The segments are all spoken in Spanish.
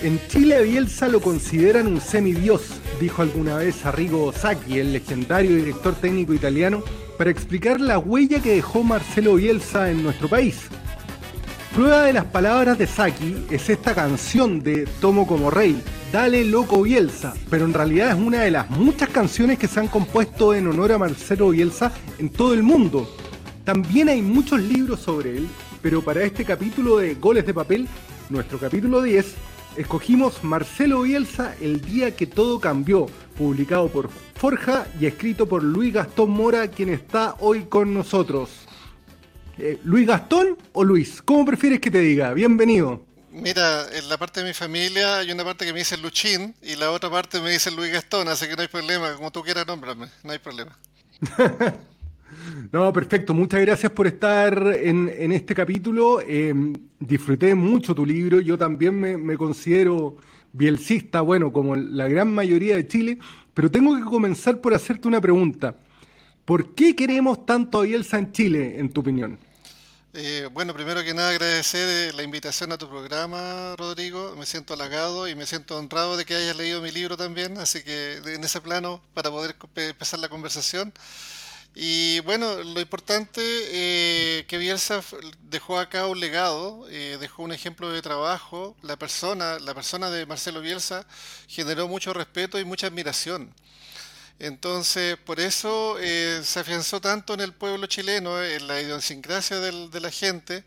En Chile Bielsa lo consideran un semidios, dijo alguna vez Arrigo Sacchi, el legendario director técnico italiano, para explicar la huella que dejó Marcelo Bielsa en nuestro país. Prueba de las palabras de Sacchi es esta canción de Tomo como Rey, Dale Loco Bielsa, pero en realidad es una de las muchas canciones que se han compuesto en honor a Marcelo Bielsa en todo el mundo. También hay muchos libros sobre él, pero para este capítulo de Goles de Papel, nuestro capítulo 10, escogimos Marcelo Bielsa, El día que todo cambió, publicado por Forja y escrito por Luis Gastón Mora, quien está hoy con nosotros. Eh, ¿Luis Gastón o Luis? ¿Cómo prefieres que te diga? Bienvenido. Mira, en la parte de mi familia hay una parte que me dice Luchín y la otra parte me dice Luis Gastón, así que no hay problema, como tú quieras nómbrame, no hay problema. No, perfecto. Muchas gracias por estar en, este capítulo. Eh, disfruté mucho tu libro. Yo también me, considero bielcista, bueno, como la gran mayoría de Chile, pero tengo que comenzar por hacerte una pregunta. ¿Por qué queremos tanto a Bielsa en Chile, en tu opinión? Eh, bueno, primero que nada agradecer la invitación a tu programa, Rodrigo. Me siento halagado y me siento honrado de que hayas leído mi libro también, así que en ese plano, para poder empezar la conversación. Y bueno, lo importante eh, que Bielsa dejó acá un legado, eh, dejó un ejemplo de trabajo. La persona, la persona de Marcelo Bielsa generó mucho respeto y mucha admiración. Entonces, por eso eh, se afianzó tanto en el pueblo chileno, en la idiosincrasia del, de la gente.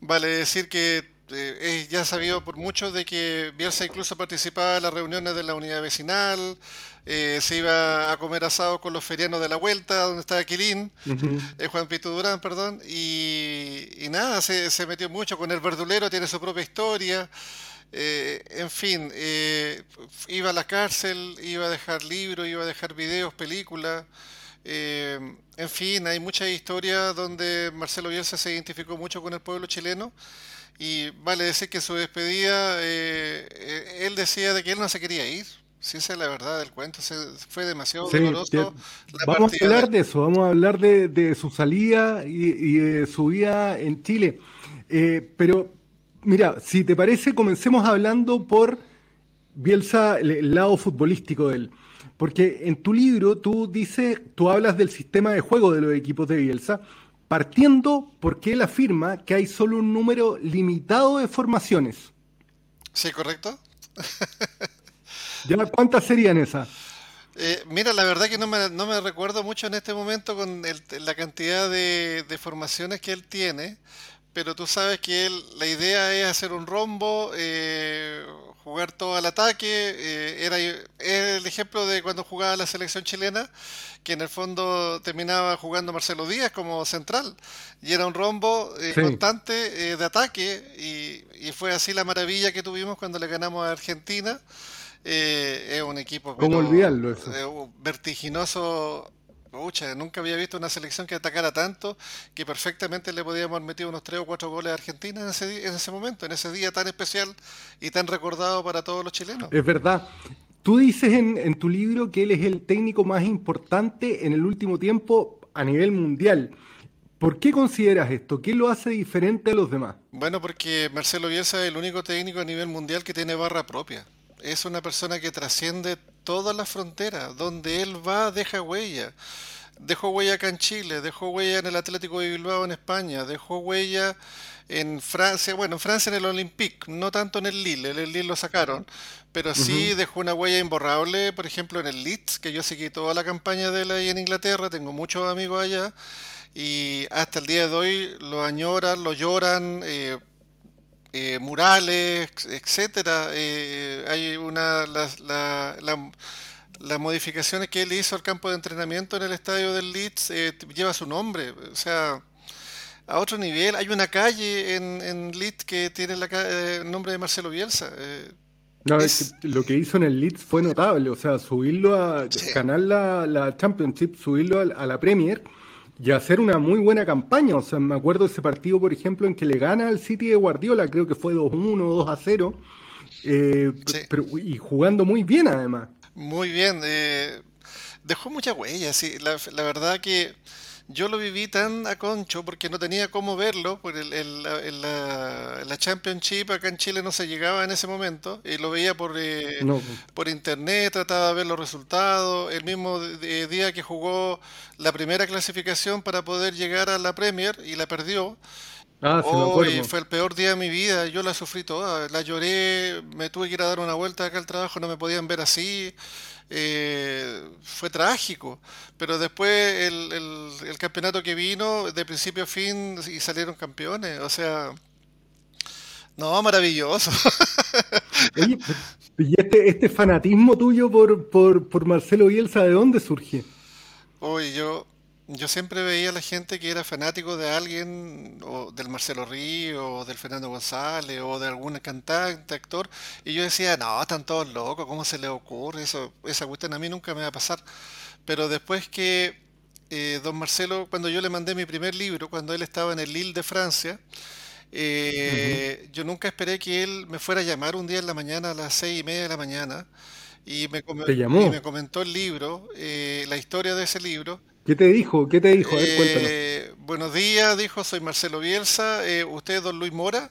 Vale decir que eh, es ya sabido por muchos de que Bielsa incluso participaba en las reuniones de la unidad vecinal, eh, se iba a comer asado con los ferianos de la vuelta, donde estaba Quilín, eh, Juan Pito Durán, perdón, y, y nada, se, se, metió mucho con el verdulero, tiene su propia historia. Eh, en fin, eh, iba a la cárcel, iba a dejar libros, iba a dejar videos, películas. Eh, en fin, hay muchas historias donde Marcelo Bielsa se identificó mucho con el pueblo chileno. Y vale decir que en su despedida, él decía de que él no se quería ir. Si esa es la verdad del cuento, se, fue demasiado sí, doloroso. Vamos a hablar de... de eso, vamos a hablar de, de su salida y, y, de su vida en Chile. pero Mira, si te parece, comencemos hablando por Bielsa, el lado futbolístico de él. Porque en tu libro tú dices, tú hablas del sistema de juego de los equipos de Bielsa, partiendo porque él afirma que hay solo un número limitado de formaciones. Sí, correcto. ¿Ya cuántas serían esas? Eh, mira, la verdad que no me, no me, recuerdo mucho en este momento con el, la cantidad de, de formaciones que él tiene pero tú sabes que él, la idea es hacer un rombo, eh, jugar todo al ataque. Eh, era el ejemplo de cuando jugaba la selección chilena, que en el fondo terminaba jugando Marcelo Díaz como central. Y era un rombo eh, sí. constante eh, de ataque, y, y, fue así la maravilla que tuvimos cuando le ganamos a Argentina. es un equipo ¿Cómo pero, olvidarlo eso? vertiginoso Nunca había visto una selección que atacara tanto que perfectamente le podíamos haber metido unos 3 o 4 goles a Argentina en ese, en ese momento, en ese día tan especial y tan recordado para todos los chilenos. Es verdad. Tú dices en, en tu libro que él es el técnico más importante en el último tiempo a nivel mundial. ¿Por qué consideras esto? ¿Qué lo hace diferente a los demás? Bueno, porque Marcelo Bielsa es el único técnico a nivel mundial que tiene barra propia. Es una persona que trasciende todas las fronteras. Donde él va, deja huella. Dejó huella acá en Chile, dejó huella en el Atlético de Bilbao en España, dejó huella en Francia, bueno, en Francia en el Olympique, no tanto en el Lille, el Lille lo sacaron, pero sí uh -huh. dejó una huella imborrable, por ejemplo, en el Leeds, que yo seguí toda la campaña de él ahí en Inglaterra, tengo muchos amigos allá, y hasta el día de hoy lo añoran, lo lloran, eh, eh, murales, etcétera. Eh, hay una la, la, la, las modificaciones que él hizo al campo de entrenamiento en el estadio del Leeds eh, lleva su nombre. O sea, a otro nivel. Hay una calle en, en Leeds que tiene la, eh, el nombre de Marcelo Bielsa. Eh, no, es... que lo que hizo en el Leeds fue notable, o sea, subirlo a sí. ganar la, la, Championship, subirlo a, a, la Premier y hacer una muy buena campaña. O sea, me acuerdo de ese partido, por ejemplo, en que le gana al City de Guardiola, creo que fue 2-1, 2-0, eh, sí. pero, y jugando muy bien además. Muy bien, eh, dejó mucha huella, sí, la, la verdad que yo lo viví tan a concho porque no tenía cómo verlo, porque el, el, el, la, la, Championship acá en Chile no se llegaba en ese momento, y lo veía por, eh, no. por internet, trataba de ver los resultados, el mismo día que jugó la primera clasificación para poder llegar a la Premier y la perdió. Ah, oh, fue el peor día de mi vida, yo la sufrí toda, la lloré, me tuve que ir a dar una vuelta acá al trabajo, no me podían ver así, eh, fue trágico, pero después el, el, el, campeonato que vino de principio a fin y salieron campeones, o sea, no, maravilloso. Oye, ¿y este, este fanatismo tuyo por, por, por Marcelo Bielsa, de dónde surge? Oye, yo yo siempre veía a la gente que era fanático de alguien, o del Marcelo Río, o del Fernando González, o de algún cantante, actor, y yo decía, no, están todos locos, ¿cómo se le ocurre? Eso, esa cuestión a mí nunca me va a pasar. Pero después que eh, don Marcelo, cuando yo le mandé mi primer libro, cuando él estaba en el Lille de Francia, eh, uh -huh. yo nunca esperé que él me fuera a llamar un día en la mañana a las seis y media de la mañana y me, com y me comentó el libro, eh, la historia de ese libro ¿Qué te dijo? ¿Qué te dijo? A ver, cuéntanos. Eh, buenos días, dijo, soy Marcelo Bielsa. Eh, ¿Usted es don Luis Mora?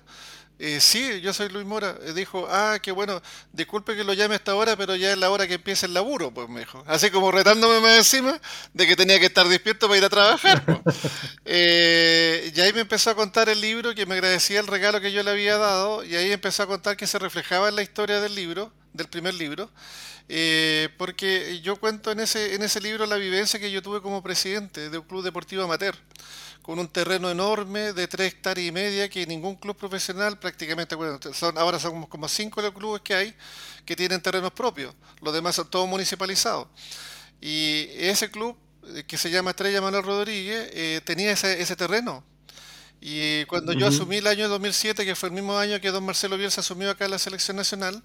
Eh, sí, yo soy Luis Mora. Eh, dijo, ah, qué bueno, disculpe que lo llame a esta hora, pero ya es la hora que empieza el laburo, pues me dijo. Así como retándome más encima de que tenía que estar despierto para ir a trabajar. Pues. eh, y ahí me empezó a contar el libro, que me agradecía el regalo que yo le había dado, y ahí empezó a contar que se reflejaba en la historia del libro, del primer libro. Eh, porque yo cuento en ese, en ese libro la vivencia que yo tuve como presidente de un club deportivo amateur, con un terreno enorme de tres hectáreas y media que ningún club profesional prácticamente, bueno, son, ahora son como cinco los clubes que hay que tienen terrenos propios, los demás son todos municipalizados. Y ese club, eh, que se llama Estrella Manuel Rodríguez, eh, tenía ese, ese terreno, y cuando uh -huh. yo asumí el año 2007, que fue el mismo año que don Marcelo Bielsa asumió acá en la selección nacional,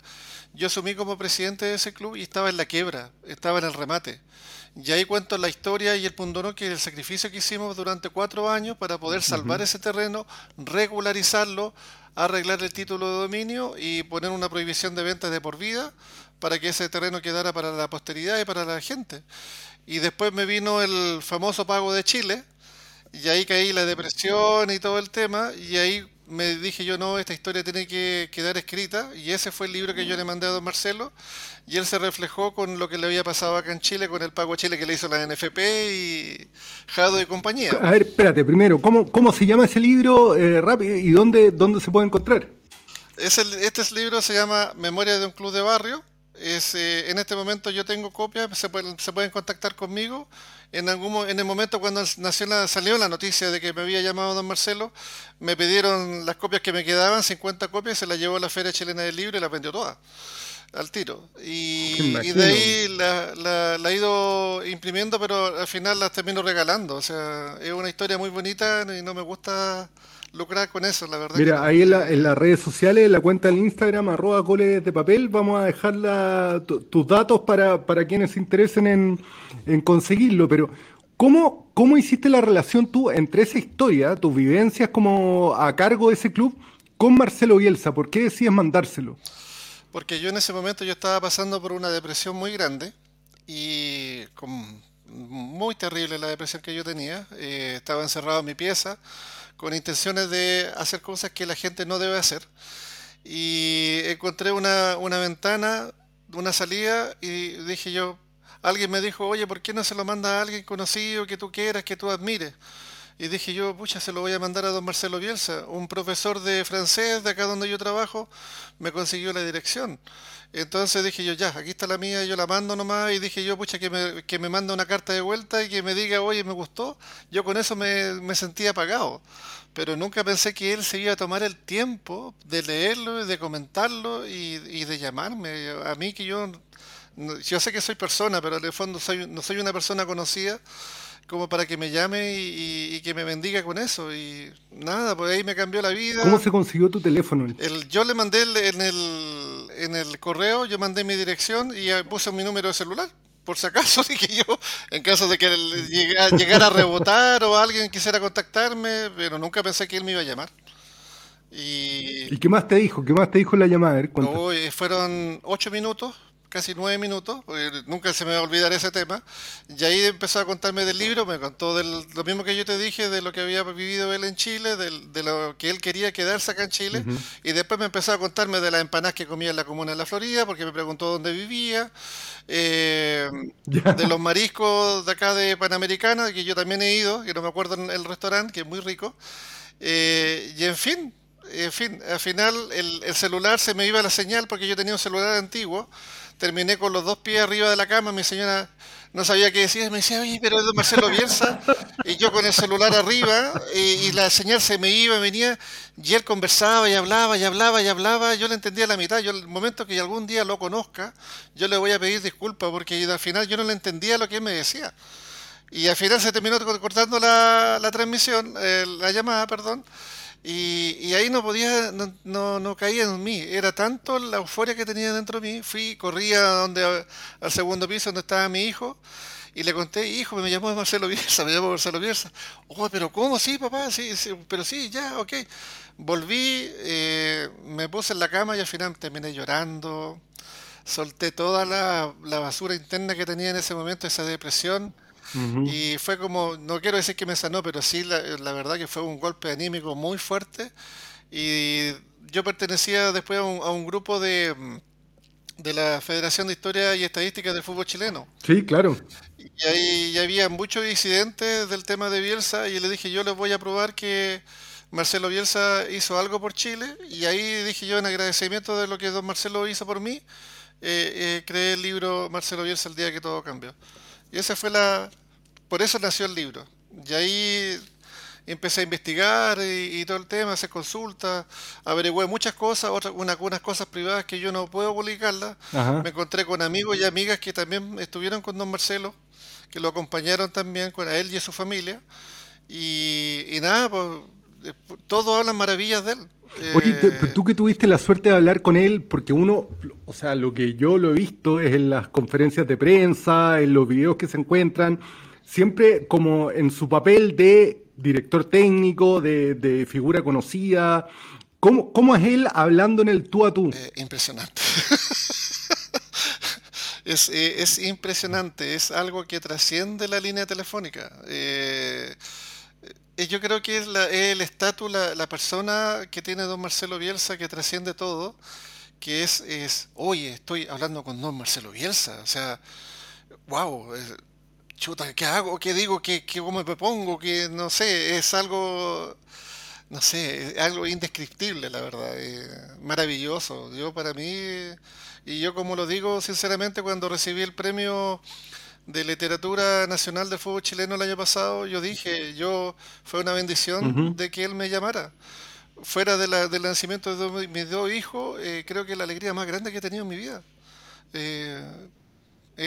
yo asumí como presidente de ese club y estaba en la quiebra, estaba en el remate. Y ahí cuento la historia y el pundonor que el sacrificio que hicimos durante cuatro años para poder salvar uh -huh. ese terreno, regularizarlo, arreglar el título de dominio y poner una prohibición de ventas de por vida para que ese terreno quedara para la posteridad y para la gente. Y después me vino el famoso pago de Chile, y ahí caí la depresión y todo el tema, y ahí me dije yo, no, esta historia tiene que quedar escrita, y ese fue el libro que yo le mandé a don Marcelo, y él se reflejó con lo que le había pasado acá en Chile, con el pago a Chile que le hizo la NFP y Jado y compañía. A ver, espérate, primero, ¿cómo, cómo se llama ese libro eh, rápido y dónde, dónde se puede encontrar? Es el, este libro se llama Memoria de un Club de Barrio, es, eh, en este momento yo tengo copias, se pueden, se pueden contactar conmigo. En, algún, en el momento cuando nació la, salió la noticia de que me había llamado don Marcelo, me pidieron las copias que me quedaban, 50 copias, se las llevó a la Feria Chilena del Libro y las vendió todas al tiro. Y, y de ahí la, la, la, he ido imprimiendo, pero al final las termino regalando. O sea, es una historia muy bonita y no me gusta lucrar con eso, la verdad. Mira, ahí en, la, en, las redes sociales, en la cuenta del Instagram, arroba goles de papel, vamos a dejar la, tus datos para, para quienes se interesen en, en conseguirlo, pero ¿cómo, ¿cómo hiciste la relación tú entre esa historia, tus vivencias como a cargo de ese club, con Marcelo Bielsa? ¿Por qué decías mandárselo? Porque yo en ese momento yo estaba pasando por una depresión muy grande y con, muy terrible la depresión que yo tenía. Eh, estaba encerrado en mi pieza con intenciones de hacer cosas que la gente no debe hacer. Y encontré una, una ventana, una salida y dije yo, alguien me dijo, oye, ¿por qué no se lo manda a alguien conocido que tú quieras, que tú admires? Y dije yo, pucha, se lo voy a mandar a don Marcelo Bielsa. Un profesor de francés de acá donde yo trabajo me consiguió la dirección. Entonces dije yo, ya, aquí está la mía, yo la mando nomás. Y dije yo, pucha, que me, que me manda una carta de vuelta y que me diga, oye, me gustó. Yo con eso me, me sentía pagado. Pero nunca pensé que él se iba a tomar el tiempo de leerlo, de comentarlo y, y de llamarme. A mí que yo yo sé que soy persona, pero en el fondo soy, no soy una persona conocida como para que me llame y, que me bendiga con eso. Y nada, pues ahí me cambió la vida. ¿Cómo se consiguió tu teléfono? El, yo le mandé el- en el, en el correo, yo mandé mi dirección y puse mi número de celular. Por si acaso, yo, en caso de que él llegara a rebotar o alguien quisiera contactarme, pero nunca pensé que él me iba a llamar. Y ¿Y qué más te dijo? ¿Qué más te dijo la llamada? A ver, no, fueron ocho minutos, casi nueve minutos, porque nunca se me va a olvidar ese tema. Y ahí empezó a contarme del libro, me contó del, lo mismo que yo te dije, de lo que había vivido él en Chile, del- de lo que él quería quedarse acá en Chile. Y después me empezó a contarme de las empanadas que comía en la comuna de La Florida, porque me preguntó dónde vivía. eh, de los mariscos de acá de Panamericana, que yo también he ido, que no me acuerdo en el restaurante, que es muy rico. Eh, y en fin, en fin, al final el, el celular se me iba la señal porque yo tenía un celular antiguo. Terminé con los dos pies arriba de la cama, mi señora no sabía qué decir, me decía, oye, pero es de Marcelo Bielsa, y yo con el celular arriba, y, y la señal se me iba, venía, y él conversaba y hablaba y hablaba y hablaba, yo le entendía la mitad, yo el momento que algún día lo conozca, yo le voy a pedir disculpas, porque al final yo no le entendía lo que él me decía. Y al final se terminó co- cortando la, la transmisión, eh, la llamada, perdón. Y, y ahí no podía, no, no, no caía en mí. Era tanto la euforia que tenía dentro de mí. Fui, corría donde, al segundo piso donde estaba mi hijo y le conté, hijo, me llamó Marcelo Bielsa, me llamó Marcelo Bielsa. Oh, pero ¿cómo? Sí, papá, sí, sí, pero sí, ya, ok. Volví, eh, me puse en la cama y al final terminé llorando. Solté toda la, la basura interna que tenía en ese momento, esa depresión. Y fue como, no quiero decir que me sanó, pero sí, la, la verdad que fue un golpe anímico muy fuerte. Y yo pertenecía después a un, a un grupo de, de la Federación de Historia y Estadística del Fútbol Chileno. Sí, claro. Y ahí ya había muchos incidentes del tema de Bielsa y le dije, yo les voy a probar que Marcelo Bielsa hizo algo por Chile. Y ahí dije yo, en agradecimiento de lo que don Marcelo hizo por mí, eh, eh, creé el libro Marcelo Bielsa el día que todo cambió. Y esa fue la... Por eso nació el libro. Y ahí empecé a investigar y, y todo el tema, hacer consultas, averigüé muchas cosas, otras, una- unas cosas privadas que yo no puedo publicarlas. Ajá. Me encontré con amigos y amigas que también estuvieron con don Marcelo, que lo acompañaron también con a él y a su familia. Y, y nada, pues eh, todos hablan maravillas de él. Oye, te- Eh, tú que tuviste la suerte de hablar con él, porque uno, o sea, lo que yo lo he visto es en las conferencias de prensa, en los videos que se encuentran, siempre como en su papel de director técnico, de, figura conocida. ¿Cómo, ¿Cómo es él hablando en el tú a tú? eh, impresionante. es, eh, es impresionante, es algo que trasciende la línea telefónica. Eh, eh, yo creo que es el estatus, la, la persona que tiene don Marcelo Bielsa que trasciende todo, que es, es, oye, estoy hablando con don Marcelo Bielsa, o sea, wow, chuta, ¿qué hago? ¿Qué digo? ¿Qué, qué, ¿Cómo me pongo? Que no sé, es algo, no sé, es algo indescriptible, la verdad, eh, maravilloso. Yo para mí, y yo como lo digo sinceramente, cuando recibí el premio de literatura nacional del fútbol chileno el año pasado, yo dije, yo fue una bendición de que él me llamara. Fuera de la- del nacimiento de mis dos hijos, eh, creo que la alegría más grande que he tenido en mi vida. Eh,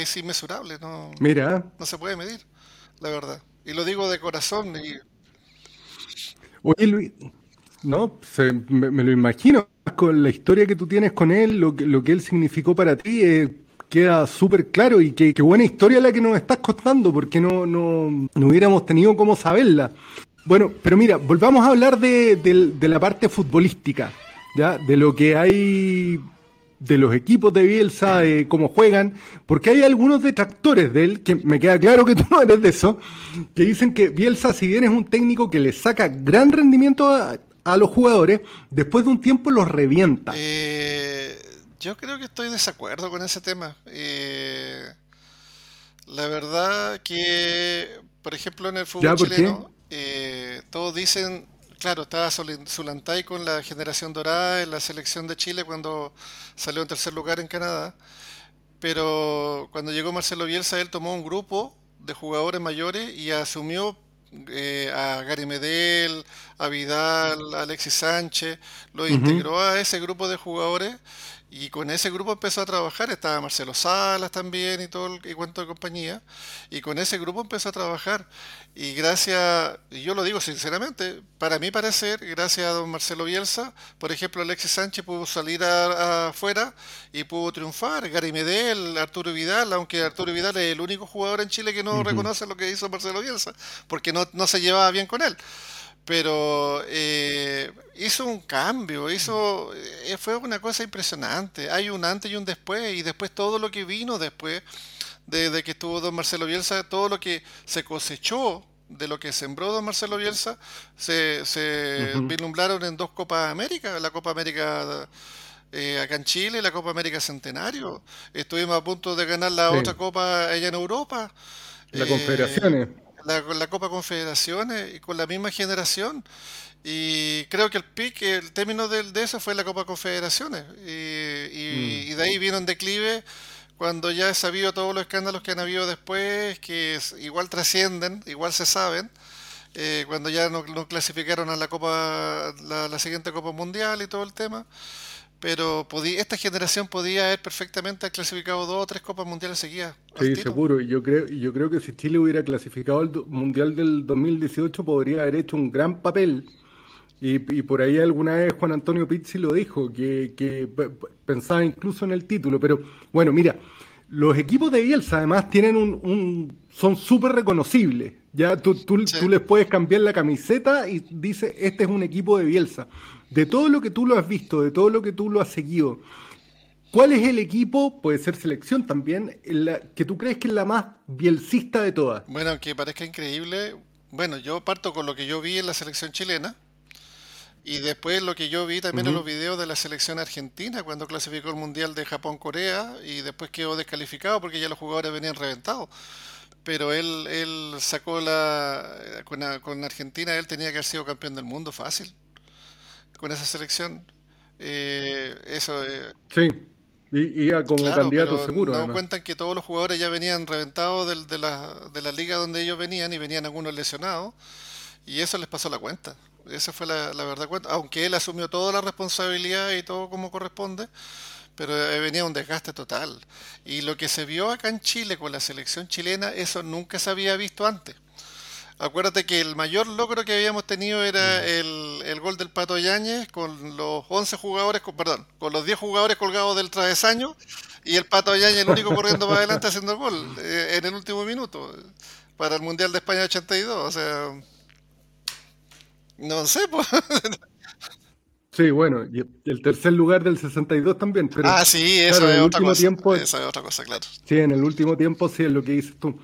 es inmesurable, no, Mira, no se puede medir, la verdad. Y lo digo de corazón. Y, oye Luis, no, se- me, me lo imagino, con la historia que tú tienes con él, lo que, lo que él significó para ti, eh, queda súper claro y qué, buena historia la que nos estás contando, porque no, no, no hubiéramos tenido cómo saberla. Bueno, pero mira, volvamos a hablar de, de la parte futbolística, ¿ya? De lo que hay de los equipos de Bielsa, de cómo juegan, porque hay algunos detractores de él, que me queda claro que tú no eres de eso, que dicen que Bielsa, si bien es un técnico que le saca gran rendimiento a, a los jugadores, después de un tiempo los revienta. eh, yo creo que estoy de desacuerdo con ese tema. Eh, la verdad que, por ejemplo, en el fútbol chileno, eh, todos dicen, claro, estaba Zulantay con la generación dorada en la selección de Chile cuando salió en tercer lugar en Canadá. Pero cuando llegó Marcelo Bielsa, él tomó un grupo de jugadores mayores y asumió eh, a Gary Medel, a Vidal, a Alexis Sánchez, lo integró a ese grupo de jugadores Y con ese grupo empezó a trabajar, estaba Marcelo Salas también y todo el y cuento de compañía. Y con ese grupo empezó a trabajar. Y gracias, y yo lo digo sinceramente, para mí parecer, gracias a don Marcelo Bielsa, por ejemplo, Alexis Sánchez pudo salir afuera y pudo triunfar. Gary Medel, Arturo Vidal, aunque Arturo Vidal es el único jugador en Chile que no reconoce lo que hizo Marcelo Bielsa, porque no, no se llevaba bien con él pero eh, hizo un cambio, hizo eh, fue una cosa impresionante. Hay un antes y un después, y después todo lo que vino después de, que estuvo don Marcelo Bielsa, todo lo que se cosechó de lo que sembró don Marcelo Bielsa, se, se vislumbraron en dos Copas América, la Copa América eh, acá en Chile, la Copa América Centenario. Estuvimos a punto de ganar la otra Copa allá en Europa. La Confederaciones la, la Copa Confederaciones y con la misma generación. Y creo que el pick, el término de, de eso fue la Copa Confederaciones. Y, mm. de ahí vino un declive cuando ya he sabido todos los escándalos que han habido después, que igual trascienden, igual se saben. Eh, cuando ya no, clasificaron a la Copa, la, la siguiente Copa Mundial y todo el tema pero podía, esta generación podía haber perfectamente clasificado dos o tres Copas Mundiales seguidas. Sí, seguro. Yo creo, yo creo que si Chile hubiera clasificado al Mundial del 2018 podría haber hecho un gran papel. Y, por ahí alguna vez Juan Antonio Pizzi lo dijo, que, que pensaba incluso en el título. Pero bueno, mira, los equipos de Bielsa además tienen un, son súper reconocibles. Ya tú, tú, tú, les puedes cambiar la camiseta y dice, este es un equipo de Bielsa de todo lo que tú lo has visto, de todo lo que tú lo has seguido, ¿cuál es el equipo, puede ser selección también, que tú crees que es la más bielcista de todas? Bueno, aunque parezca increíble, bueno, yo parto con lo que yo vi en la selección chilena. Y después lo que yo vi también en los videos de la selección argentina cuando clasificó el Mundial de Japón-Corea y después quedó descalificado porque ya los jugadores venían reventados. Pero él, él sacó la... Con, con Argentina él tenía que haber sido campeón del mundo fácil con esa selección. Eh, eso. Eh, sí, y, como candidato seguro. No cuentan que todos los jugadores ya venían reventados de, la, de la liga donde ellos venían y venían algunos lesionados. Y eso les pasó la cuenta. Esa fue la, verdad cuenta. Aunque él asumió toda la responsabilidad y todo como corresponde, pero eh, venía un desgaste total. Y lo que se vio acá en Chile con la selección chilena, eso nunca se había visto antes. Acuérdate que el mayor logro que habíamos tenido era mm. el, gol del Pato Yáñez con los 11 jugadores, perdón, con los 10 jugadores colgados del travesaño y el Pato Yáñez el único corriendo para adelante haciendo el gol eh, en el último minuto para el Mundial de España 82. O sea, no sé, pues. Sí, bueno, y el tercer lugar del 62 también. Pero, ah, sí, eso, es otra cosa, eso es otra cosa, claro. Sí, en el último tiempo sí es lo que dices tú.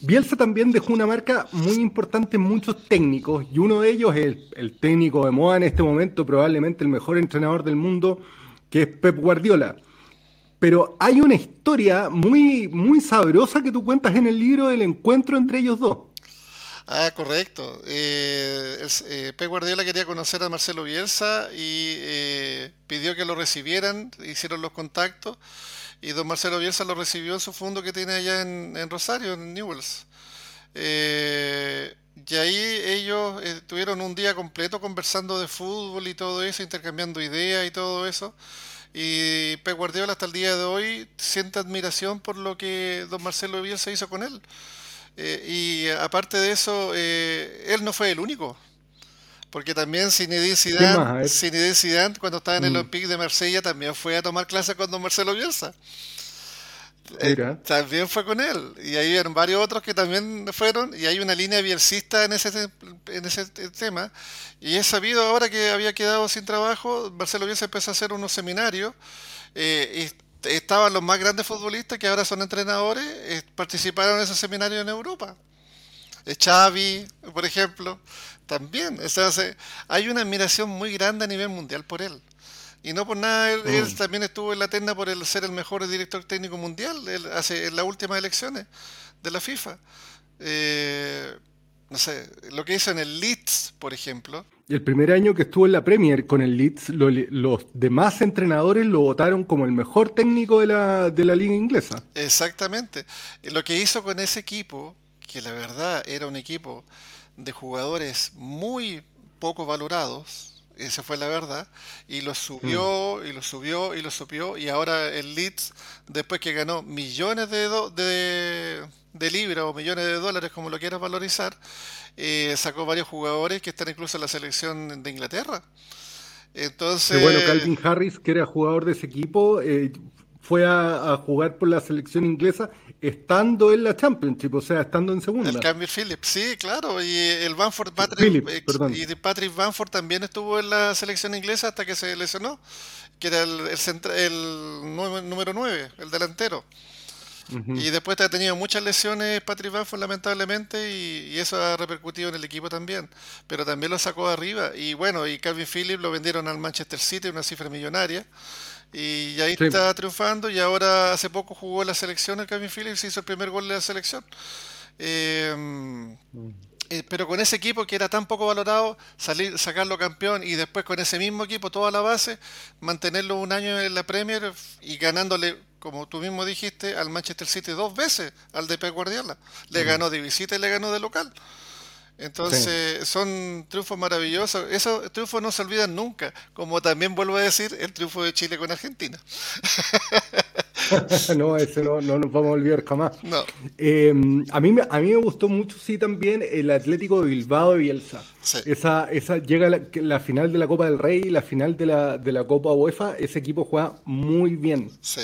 Bielsa también dejó una marca muy importante en muchos técnicos y uno de ellos es el, técnico de moda en este momento, probablemente el mejor entrenador del mundo, que es Pep Guardiola. Pero hay una historia muy, muy sabrosa que tú cuentas en el libro del encuentro entre ellos dos. Ah, correcto. Eh, eh, Pep Guardiola quería conocer a Marcelo Bielsa y eh, pidió que lo recibieran, hicieron los contactos y don Marcelo Bielsa lo recibió en su fondo que tiene allá en, Rosario, en Newells. Eh, y ahí ellos eh, tuvieron un día completo conversando de fútbol y todo eso, intercambiando ideas y todo eso. Y Pep Guardiola hasta el día de hoy siente admiración por lo que don Marcelo Bielsa hizo con él. Eh, y aparte de eso, él no fue el único. Porque también Zinedine Zidane, Zinedine Zidane cuando estaba en el mm. Olympique de Marsella también fue a tomar clases con don Marcelo Bielsa. Eh, también fue con él. Y ahí eran varios otros que también fueron. Y hay una línea bielcista en ese, en ese tema. Y he sabido ahora que había quedado sin trabajo, Marcelo Bielsa empezó a hacer unos seminarios. Eh, y estaban los más grandes futbolistas que ahora son entrenadores, eh, participaron en esos seminarios en Europa. Xavi, por ejemplo, también. hay una admiración muy grande a nivel mundial por él. Y no por nada, él, mm. también estuvo en la tenda por el ser el mejor director técnico mundial él hace, en las últimas elecciones de la FIFA. Eh, no sé, lo que hizo en el Leeds, por ejemplo. El primer año que estuvo en la Premier con el Leeds, los demás entrenadores lo votaron como el mejor técnico de la, de la liga inglesa. Exactamente. Lo que hizo con ese equipo, que la verdad era un equipo de jugadores muy poco valorados esa fue la verdad, y lo subió, Mm. y lo subió, y lo subió, y ahora el Leeds, después que ganó millones de, do- de, de libras o millones de dólares, como lo quieras valorizar, eh, sacó varios jugadores que están incluso en la selección de Inglaterra. Que bueno, Entonces, Calvin Harris, que era jugador de ese equipo, eh, fue a, a jugar por la selección inglesa estando en la Championship, o sea, estando en el segunda. Camille Phillips, sí, claro, y el Bamford, Patrick, Phillips, y Patrick Bamford también estuvo en la selección inglesa hasta que se lesionó, que era el, el, centra- el número 9, el delantero. Y después ha tenido muchas lesiones Patrick Bamford lamentablemente y, y eso ha repercutido en el equipo también. Pero también lo sacó arriba. Y bueno, y Calvin Phillips lo vendieron al Manchester City, una cifra millonaria. Y ahí Sí. está triunfando y ahora hace poco jugó en la selección el Calvin Phillips, hizo el primer gol de la selección. Eh, eh, pero con ese equipo que era tan poco valorado, salir, sacarlo campeón y después con ese mismo equipo, toda la base, mantenerlo un año en la Premier y ganándole, como tú mismo dijiste, al Manchester City dos veces, al Pep Guardiola. Le ganó de visita y le ganó de local. Entonces, son triunfos maravillosos. Esos triunfos no se olvidan nunca. Como también vuelvo a decir, el triunfo de Chile con Argentina. no, ese no, no nos vamos a olvidar jamás. No, Eh, a, mí, me- a mí me gustó mucho, sí, también el Atlético de Bilbao de Bielsa. Sí. Esa, esa llega la, la final de la Copa del Rey, la final de la, de la Copa UEFA, ese equipo juega muy bien. sí.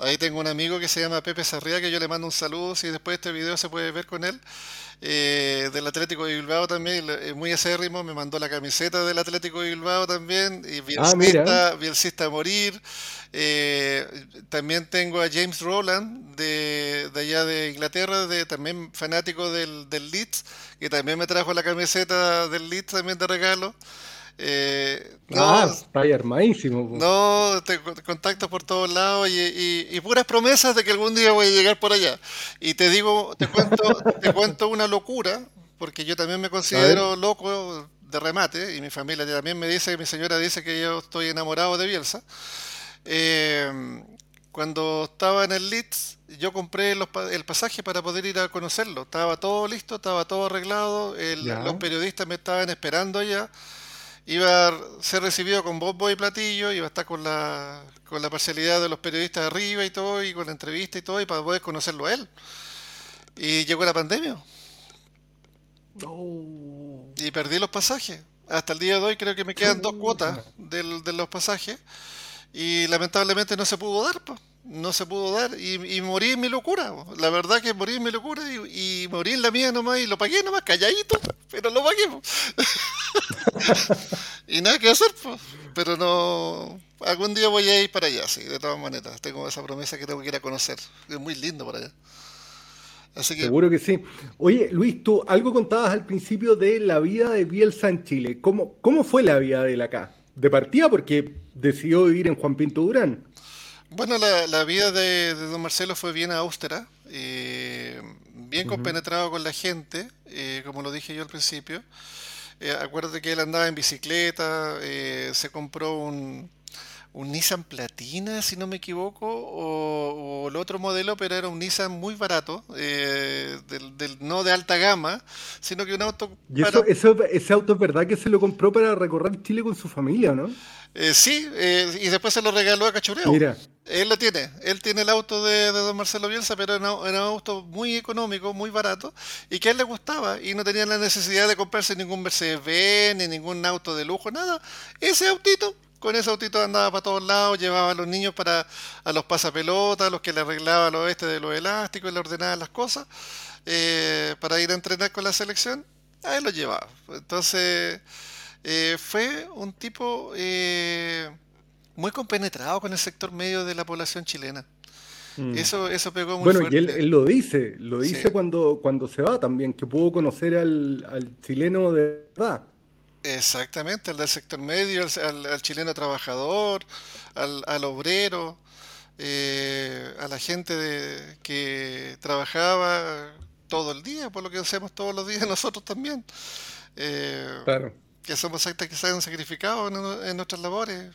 Ahí tengo un amigo que se llama Pepe Sarria, que yo le mando un saludo, si después de este video se puede ver con él, eh, del Atlético de Bilbao también, es muy acérrimo, me mandó la camiseta del Atlético de Bilbao también, y Ah, bielcista, bielcista a morir. Eh, también tengo a James Rowland, de, de allá de Inglaterra, de, también fanático del, del Leeds, que también me trajo la camiseta del Leeds también de regalo. Eh, no, Ah, está ahí armadísimo. po. no, te te contacto por todos lados y, y- y puras promesas de que algún día voy a llegar por allá. Y te digo, te cuento, te cuento una locura, porque yo también me considero loco de remate, y mi familia también me dice, mi señora dice que yo estoy enamorado de Bielsa. Eh, cuando estaba en el Leeds, yo compré los el pasaje para poder ir a conocerlo. Estaba todo listo, estaba todo arreglado, el- los periodistas me estaban esperando allá iba a ser recibido con bombo y platillo, iba a estar con la, con la parcialidad de los periodistas arriba y todo, y con la entrevista y todo, y para poder conocerlo a él. Y llegó la pandemia Oh. y perdí los pasajes. Hasta el día de hoy creo que me quedan dos cuotas del- de los pasajes y lamentablemente no se pudo dar, po. No se pudo dar y, y morí en mi locura. po. La verdad que morí en mi locura y, y morí en la mía nomás y lo pagué nomás, calladito, pero lo pagué. po. y nada que hacer, pues. pero no... Algún día voy a ir para allá, sí, de todas maneras. Tengo esa promesa que tengo que ir a conocer. Es muy lindo para allá. Así que... Seguro que sí. Oye, Luis, tú algo contabas al principio de la vida de Bielsa en Chile. ¿Cómo, cómo fue la vida de él acá? De partida porque decidió vivir en Juan Pinto Durán. Bueno, la, la vida de, de don Marcelo fue bien austera, eh, bien compenetrado con la gente, eh, como lo dije yo al principio. Eh, acuérdate que él andaba en bicicleta, se compró un, un Nissan Platina, si no me equivoco, o, o el otro modelo, pero era un Nissan muy barato, eh, del, del- no de alta gama, sino que un auto Y para- eso, ese auto es verdad que se lo compró para recorrer Chile con su familia, ¿no? Eh, sí, y después se lo regaló a Cachureo. Mira. Él lo tiene, él tiene el auto de, don Marcelo Bielsa, pero era, un- auto muy económico, muy barato, y que a él le gustaba, y no tenía la necesidad de comprarse ningún Mercedes-Benz, ni ningún auto de lujo, nada. Ese autito, con ese autito andaba para todos lados, llevaba a los niños para a los pasapelotas, a los que le arreglaba los este de los elásticos, le ordenaba las cosas, eh, para ir a entrenar con la selección, a él lo llevaba. Entonces, eh, fue un tipo... eh, muy compenetrado con el sector medio de la población chilena. Eso, eso pegó muy Mm. Bueno, fuerte. y él, él lo dice, lo dice Sí. cuando, cuando se va también, que pudo conocer al, al chileno de verdad. Exactamente, al del sector medio, al, al- al chileno trabajador, al, al obrero, eh, a la gente de- que trabajaba todo el día, por lo que hacemos todos los días nosotros también, eh, Claro. que somos actas que se han sacrificado en, en nuestras labores.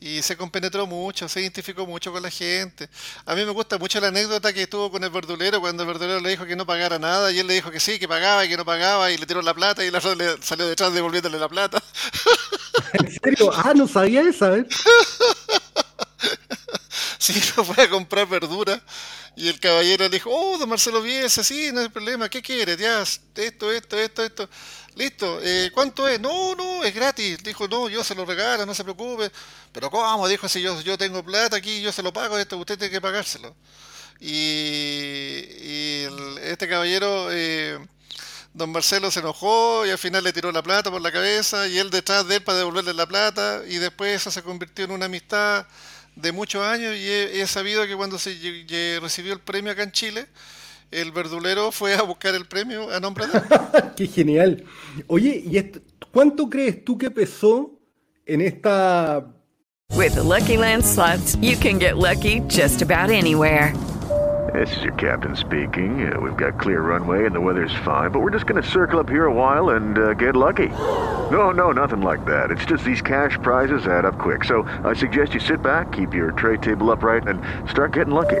Y se compenetró mucho, se identificó mucho con la gente. A mí me gusta mucho la anécdota que tuvo con el verdulero cuando el verdulero le dijo que no pagara nada y él le dijo que sí, que pagaba y que no pagaba y le tiró la plata y otro le salió detrás devolviéndole la plata. ¿En serio? Ah, no sabía esa, ¿eh? Sí, no fue a comprar verdura y el caballero le dijo, oh, don Marcelo Bielsa, sí, no hay problema, ¿qué quiere? Ya, esto, esto, esto, esto. Listo, eh, ¿cuánto es? No, no, es gratis. Dijo, no, yo se lo regalo, no se preocupe. Pero ¿cómo? Dijo, si yo, tengo plata aquí, yo se lo pago, esto usted tiene que pagárselo. Y, y este caballero, eh, don Marcelo se enojó y al final le tiró la plata por la cabeza y él detrás de él para devolverle la plata y después eso se convirtió en una amistad de muchos años y he, he sabido que cuando se recibió el premio acá en Chile, el verdulero fue a buscar el premio a nombre de él. Qué genial. Oye, ¿y esto, cuánto crees tú que pesó en esta... With the Lucky Land slots, you can get lucky just about anywhere. This is your captain speaking. Uh, we've got clear runway and the weather's fine, but we're just going to circle up here a while and uh, get lucky. No, no, nothing like that. It's just these cash prizes add up quick. So I suggest you sit back, keep your tray table upright, and start getting lucky.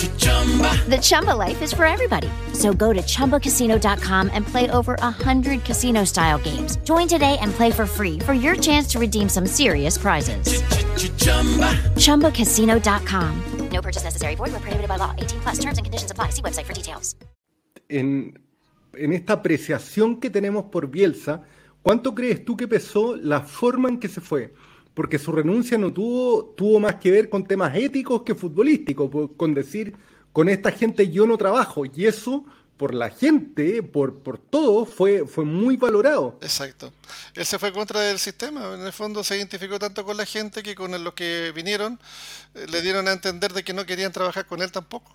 The Chumba life is for everybody. So go to ChumbaCasino.com and play over 100 casino style games. Join today and play for free for your chance to redeem some serious prizes. ChumbaCasino.com. No purchase necessary. Void where prohibited by law. 18 plus terms and conditions apply. See website for details. En, en esta apreciación que tenemos por Bielsa, ¿cuánto crees tú que pesó la forma en que se fue? Porque su renuncia no tuvo, tuvo más que ver con temas éticos que futbolísticos, con decir, con esta gente yo no trabajo. Y eso, por la gente, por, por todo, fue, fue muy valorado. Exacto. Él se fue contra del sistema. En el fondo se identificó tanto con la gente que con los que vinieron eh, le dieron a entender de que no querían trabajar con él tampoco.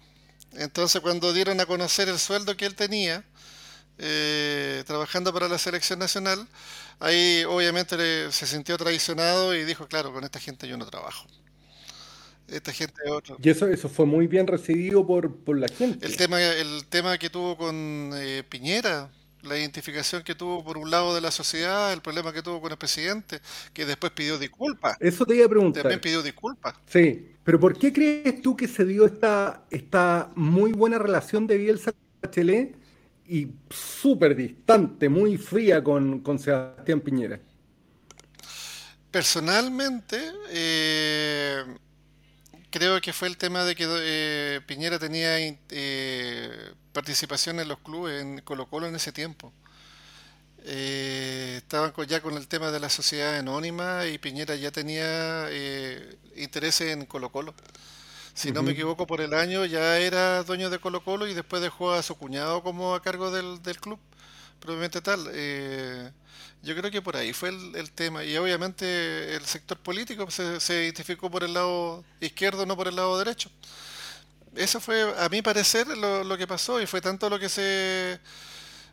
Entonces cuando dieron a conocer el sueldo que él tenía, eh, trabajando para la selección nacional, ahí obviamente le- se sintió traicionado y dijo, claro, con esta gente yo no trabajo. Esta gente es otro. Y eso, eso fue muy bien recibido por, por la gente. El tema, el tema que tuvo con eh, Piñera, la identificación que tuvo por un lado de la sociedad, el problema que tuvo con el presidente, que después pidió disculpas. Eso te iba a preguntar. También pidió disculpas. Sí, pero ¿por qué crees tú que se dio esta, esta muy buena relación de Bielsa con Bachelet y súper distante, muy fría con, con Sebastián Piñera? Personalmente, eh, creo que fue el tema de que eh, Piñera tenía eh, participación en los clubes, en Colo Colo en ese tiempo. Estaban ya con el tema de la sociedad anónima y Piñera ya tenía intereses en Colo Colo. Si no me equivoco, por el año ya era dueño de Colo Colo y después dejó a su cuñado como a cargo del, del club, probablemente tal. Eh, yo creo que por ahí fue el, el tema. Y obviamente el sector político se, se identificó por el lado izquierdo, no por el lado derecho. Eso fue, a mi parecer, lo, lo que pasó y fue tanto lo que se,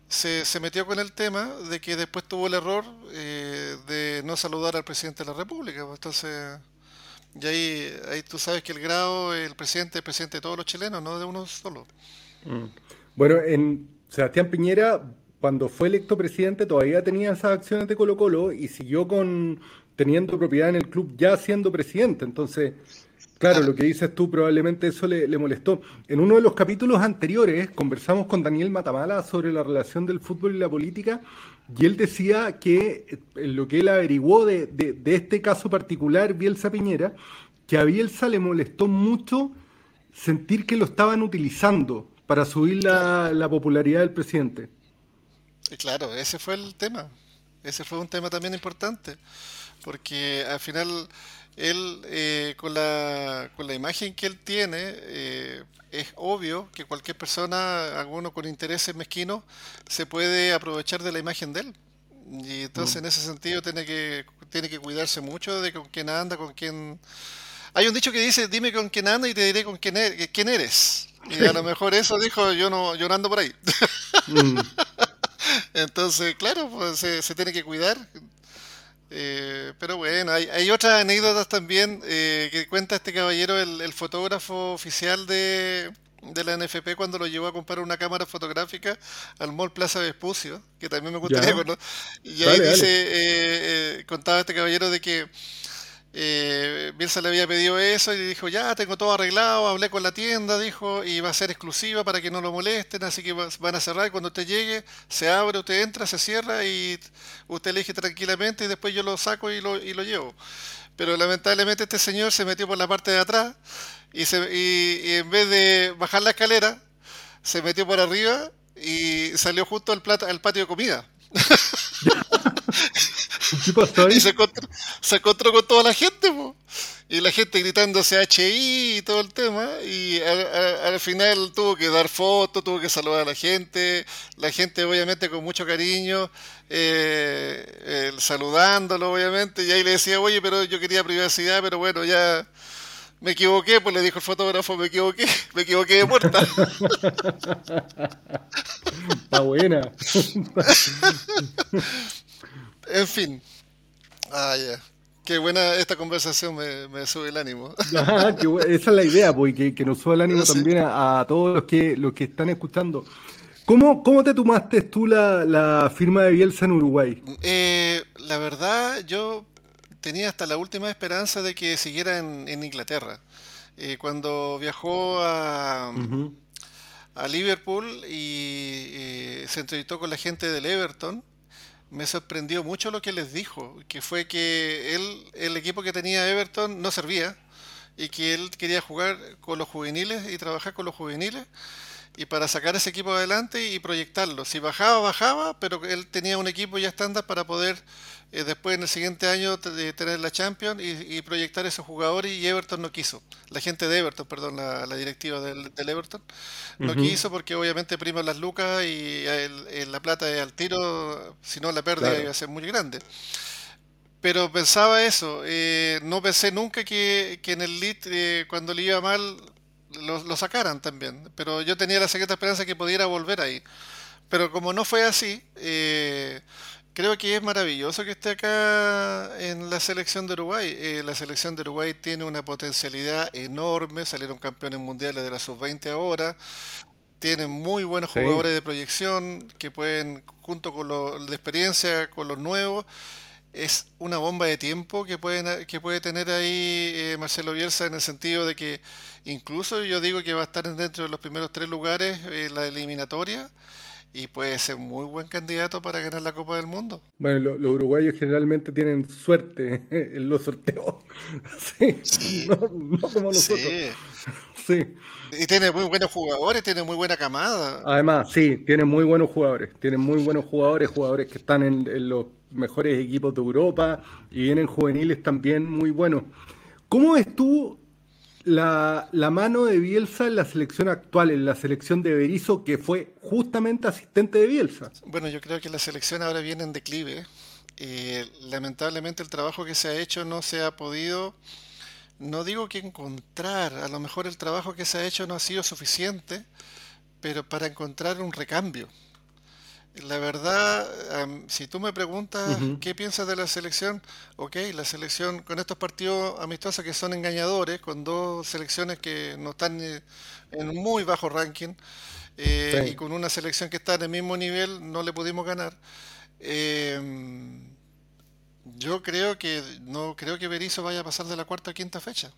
se, se metió con el tema de que después tuvo el error eh, de no saludar al presidente de la República. Entonces, y ahí, ahí tú sabes que el grado, el presidente es presidente de todos los chilenos, no de uno solo. Mm. Bueno, en Sebastián Piñera, cuando fue electo presidente, todavía tenía esas acciones de Colo Colo y siguió con teniendo propiedad en el club ya siendo presidente. Entonces, claro, lo que dices tú probablemente eso le, le molestó. En uno de los capítulos anteriores conversamos con Daniel Matamala sobre la relación del fútbol y la política y él decía que eh, lo que él averiguó de, de- de este caso particular, Bielsa Piñera, que a Bielsa le molestó mucho sentir que lo estaban utilizando para subir la, la popularidad del presidente. Claro, ese fue el tema. Ese fue un tema también importante, porque al final él, eh, con la, con la imagen que él tiene, eh, es obvio que cualquier persona, alguno con intereses mezquinos, se puede aprovechar de la imagen de él. Y entonces en ese sentido tiene que, tiene que cuidarse mucho de con quién anda, con quién Hay un dicho que dice, dime con quién andas y te diré con quién eres. Quién eres. Y a lo mejor eso dijo, yo no, yo no ando por ahí. Mm. Entonces, claro, pues se, tiene que cuidar. Eh, pero bueno, hay, otras anécdotas también eh, que cuenta este caballero, el, fotógrafo oficial de, la NFP, cuando lo llevó a comprar una cámara fotográfica al Mall Plaza Vespucio, que también me gustaría conocer. Y ahí dice, eh, contaba este caballero de que eh, Bielsa le había pedido eso y dijo, ya tengo todo arreglado, hablé con la tienda, dijo, y va a ser exclusiva para que no lo molesten, así que van a cerrar y cuando usted llegue, se abre, usted entra, se cierra y usted elige tranquilamente y después yo lo saco y lo, y lo llevo. Pero lamentablemente este señor se metió por la parte de atrás y, se, y, en vez de bajar la escalera, se metió por arriba y salió justo al, plato, al patio de comida. Y se encontró, con toda la gente, y la gente gritándose HI y todo el tema, y al, final tuvo que dar fotos, tuvo que saludar a la gente, la gente obviamente con mucho cariño, eh, saludándolo obviamente, y ahí le decía, oye, pero yo quería privacidad, pero bueno, ya me equivoqué, pues le dijo el fotógrafo, me equivoqué, me equivoqué de puerta. Está buena. En fin. Ah, ya. Qué buena esta conversación, me, sube el ánimo. esa es la idea, pues, que, nos sube el ánimo también a, todos los que, los que están escuchando. ¿Cómo, ¿Cómo te tomaste tú la, firma de Bielsa en Uruguay? Eh, la verdad, yo tenía hasta la última esperanza de que siguiera en, Inglaterra. Eh, cuando viajó a, a Liverpool y eh, se entrevistó con la gente del Everton, me sorprendió mucho lo que les dijo, que fue que él, el equipo que tenía Everton no servía y que él quería jugar con los juveniles y trabajar con los juveniles y para sacar ese equipo adelante y proyectarlo. Si bajaba, bajaba, pero él tenía un equipo ya estándar para poder eh, después en el siguiente año tener la Champions y, proyectar esos jugadores y Everton no quiso. La gente de Everton, perdón, la, directiva del, Everton, no quiso porque obviamente priman las lucas y la plata es al tiro, si no la pérdida iba a ser muy grande. Pero pensaba eso, eh, no pensé nunca que, en el lead, eh, cuando le iba mal, lo, sacaran también. Pero yo tenía la secreta esperanza que pudiera volver ahí. Pero como no fue así, eh, Creo que es maravilloso que esté acá en la selección de Uruguay. Eh, la selección de Uruguay tiene una potencialidad enorme, salieron campeones mundiales de la sub-20 ahora, tienen muy buenos jugadores de proyección que pueden, junto con lo de experiencia, con los nuevos, es una bomba de tiempo que, pueden, que puede tener ahí eh, Marcelo Bielsa en el sentido de que incluso yo digo que va a estar dentro de los primeros tres lugares en la eliminatoria y puede ser muy buen candidato para ganar la Copa del Mundo. Bueno, los uruguayos generalmente tienen suerte en los sorteos. Sí, No, como nosotros. Sí. Y tiene muy buenos jugadores, tiene muy buena camada. Además, sí, tiene muy buenos jugadores. Tiene muy buenos jugadores, jugadores que están en, los mejores equipos de Europa y vienen juveniles también muy buenos. ¿Cómo ves tú la, la, mano de Bielsa en la selección actual, en la selección de Berizzo, que fue justamente asistente de Bielsa. Bueno, yo creo que la selección ahora viene en declive. Eh, lamentablemente el trabajo que se ha hecho no se ha podido, no digo que encontrar, a lo mejor el trabajo que se ha hecho no ha sido suficiente, pero para encontrar un recambio. La verdad, si tú me preguntas qué piensas de la selección, ok, la selección con estos partidos amistosos que son engañadores, con dos selecciones que no están en un muy bajo ranking eh, y con una selección que está en el mismo nivel, no le pudimos ganar. Em, yo creo que no creo que Berizzo vaya a pasar de la cuarta a quinta fecha,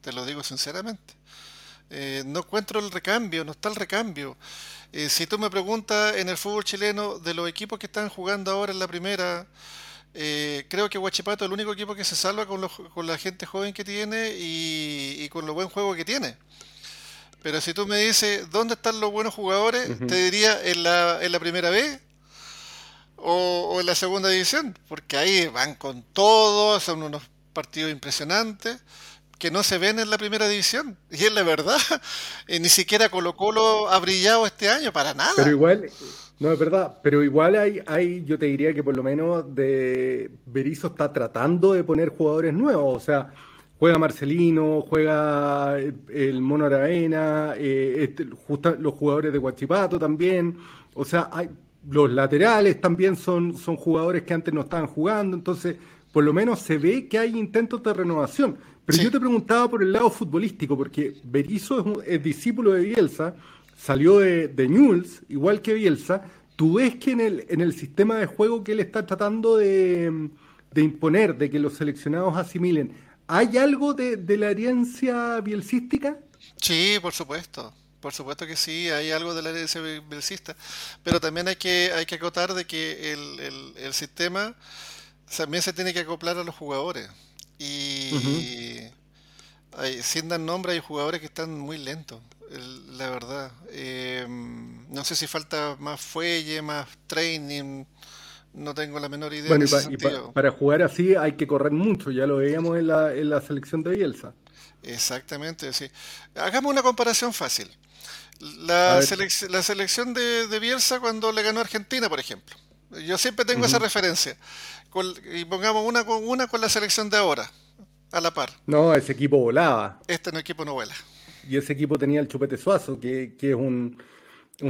te lo digo sinceramente. Eh, no encuentro el recambio, no está el recambio. Eh, si tú me preguntas en el fútbol chileno, de los equipos que están jugando ahora en la primera, eh, creo que Huachipato es el único equipo que se salva con, con la gente joven que tiene y, con lo buen juego que tiene. Pero si tú me dices, ¿dónde están los buenos jugadores? Te diría en la, en la primera B o, o en la segunda división, porque ahí van con todo, son unos partidos impresionantes que no se ven en la primera división. Y es la verdad. ni siquiera Colo Colo ha brillado este año, para nada. Pero igual, no es verdad, pero igual hay, hay, yo te diría que por lo menos de Berizzo está tratando de poner jugadores nuevos. O sea, juega Marcelino, juega eh, el Mono Aravena, eh, este, los jugadores de Guachipato también. O sea, hay, los laterales también son, son jugadores que antes no estaban jugando. Entonces, por lo menos se ve que hay intentos de renovación. Pero yo te preguntaba por el lado futbolístico, porque Berizzo es, discípulo de Bielsa, salió de, de igual que Bielsa. ¿Tú ves que en el, en el sistema de juego que él está tratando de, de imponer, de que los seleccionados asimilen, ¿hay algo de, de la herencia bielcística? Sí, por supuesto. Por supuesto que sí, hay algo de la herencia bielcista, pero también hay que, hay que acotar de que el, el, el sistema también se tiene que acoplar a los jugadores. Y sin dar nombre hay jugadores que están muy lentos, la verdad. Em, no sé si falta más fuelle, más training, no tengo la menor idea. Bueno, y, para jugar así hay que correr mucho, ya lo veíamos en la, en la selección de Bielsa. Exactamente, sí. Hagamos una comparación fácil. La, la selección de, de, Bielsa cuando le ganó a Argentina, por ejemplo. Yo siempre tengo esa referencia y pongamos una con una con la selección de ahora, a la par. No, ese equipo volaba. Este no equipo no vuela. Y ese equipo tenía el Chupete Suazo, que, es un,